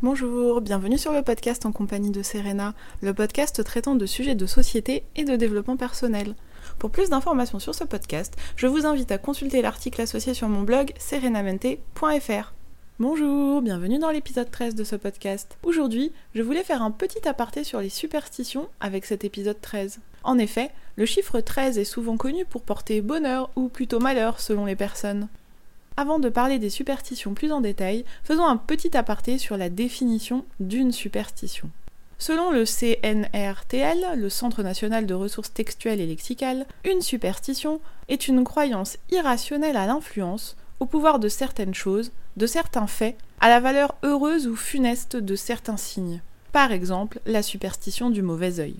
Bonjour, bienvenue sur le podcast en compagnie de Serena, le podcast traitant de sujets de société et de développement personnel. Pour plus d'informations sur ce podcast, je vous invite à consulter l'article associé sur mon blog serenamente.fr. Bonjour, bienvenue dans l'épisode 13 de ce podcast. Aujourd'hui, je voulais faire un petit aparté sur les superstitions avec cet épisode 13. En effet, le chiffre 13 est souvent connu pour porter bonheur ou plutôt malheur selon les personnes. Avant de parler des superstitions plus en détail, faisons un petit aparté sur la définition d'une superstition. Selon le CNRTL, le Centre national de ressources textuelles et lexicales, une superstition est une croyance irrationnelle à l'influence, au pouvoir de certaines choses, de certains faits, à la valeur heureuse ou funeste de certains signes. Par exemple, la superstition du mauvais œil.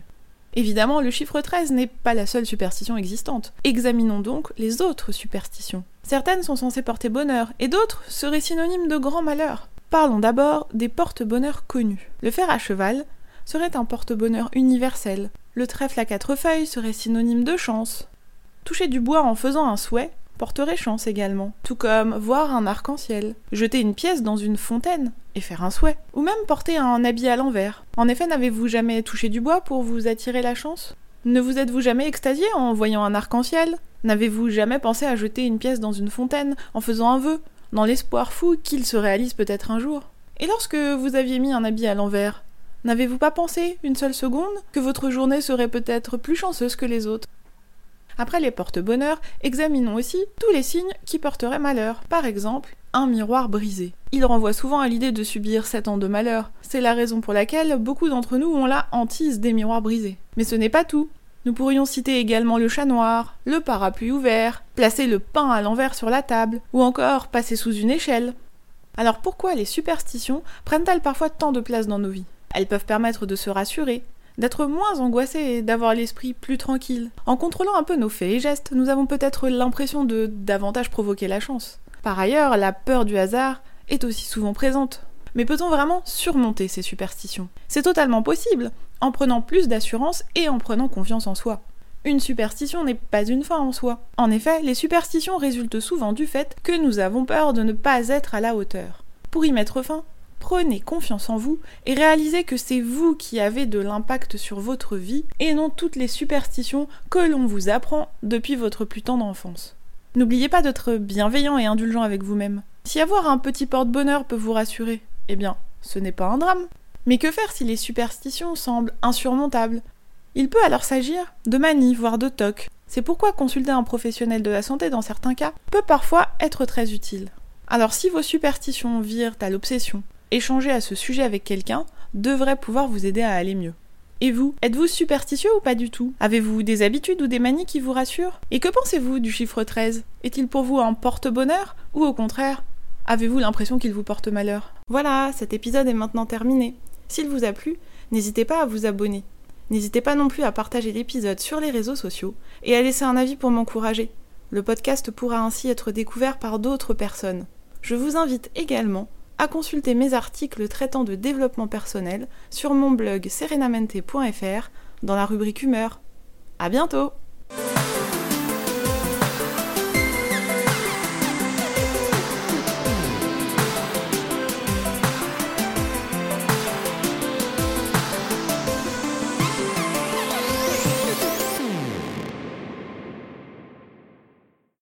Évidemment, le chiffre 13 n'est pas la seule superstition existante. Examinons donc les autres superstitions. Certaines sont censées porter bonheur, et d'autres seraient synonymes de grand malheur. Parlons d'abord des porte-bonheur connus. Le fer à cheval serait un porte-bonheur universel. Le trèfle à quatre feuilles serait synonyme de chance. Toucher du bois en faisant un souhait porterait chance également, tout comme voir un arc-en-ciel, jeter une pièce dans une fontaine et faire un souhait, ou même porter un habit à l'envers. En effet, n'avez-vous jamais touché du bois pour vous attirer la chance? Ne vous êtes-vous jamais extasié en voyant un arc-en-ciel? N'avez-vous jamais pensé à jeter une pièce dans une fontaine en faisant un vœu, dans l'espoir fou qu'il se réalise peut-être un jour? Et lorsque vous aviez mis un habit à l'envers, n'avez-vous pas pensé une seule seconde que votre journée serait peut-être plus chanceuse que les autres? Après les porte-bonheur, examinons aussi tous les signes qui porteraient malheur. Par exemple, un miroir brisé. Il renvoie souvent à l'idée de subir 7 ans de malheur. C'est la raison pour laquelle beaucoup d'entre nous ont la hantise des miroirs brisés. Mais ce n'est pas tout. Nous pourrions citer également le chat noir, le parapluie ouvert, placer le pain à l'envers sur la table, ou encore passer sous une échelle. Alors pourquoi les superstitions prennent-elles parfois tant de place dans nos vies? Elles peuvent permettre de se rassurer, d'être moins angoissé et d'avoir l'esprit plus tranquille. En contrôlant un peu nos faits et gestes, nous avons peut-être l'impression de davantage provoquer la chance. Par ailleurs, la peur du hasard est aussi souvent présente. Mais peut-on vraiment surmonter ces superstitions? C'est totalement possible, en prenant plus d'assurance et en prenant confiance en soi. Une superstition n'est pas une fin en soi. En effet, les superstitions résultent souvent du fait que nous avons peur de ne pas être à la hauteur. Pour y mettre fin, Prenez confiance en vous et réalisez que c'est vous qui avez de l'impact sur votre vie et non toutes les superstitions que l'on vous apprend depuis votre plus tendre enfance. N'oubliez pas d'être bienveillant et indulgent avec vous-même. Si avoir un petit porte-bonheur peut vous rassurer, eh bien, ce n'est pas un drame. Mais que faire si les superstitions semblent insurmontables? Il peut alors s'agir de manie, voire de toc. C'est pourquoi consulter un professionnel de la santé dans certains cas peut parfois être très utile. Alors si vos superstitions virent à l'obsession, échanger à ce sujet avec quelqu'un devrait pouvoir vous aider à aller mieux. Et vous, êtes-vous superstitieux ou pas du tout? Avez-vous des habitudes ou des manies qui vous rassurent? Et que pensez-vous du chiffre 13 Est-il pour vous un porte-bonheur ou au contraire Avez-vous l'impression qu'il vous porte malheur? Voilà, cet épisode est maintenant terminé. S'il vous a plu, n'hésitez pas à vous abonner. N'hésitez pas non plus à partager l'épisode sur les réseaux sociaux et à laisser un avis pour m'encourager. Le podcast pourra ainsi être découvert par d'autres personnes. Je vous invite également à consulter mes articles traitant de développement personnel sur mon blog serenamente.fr dans la rubrique humeur. À bientôt!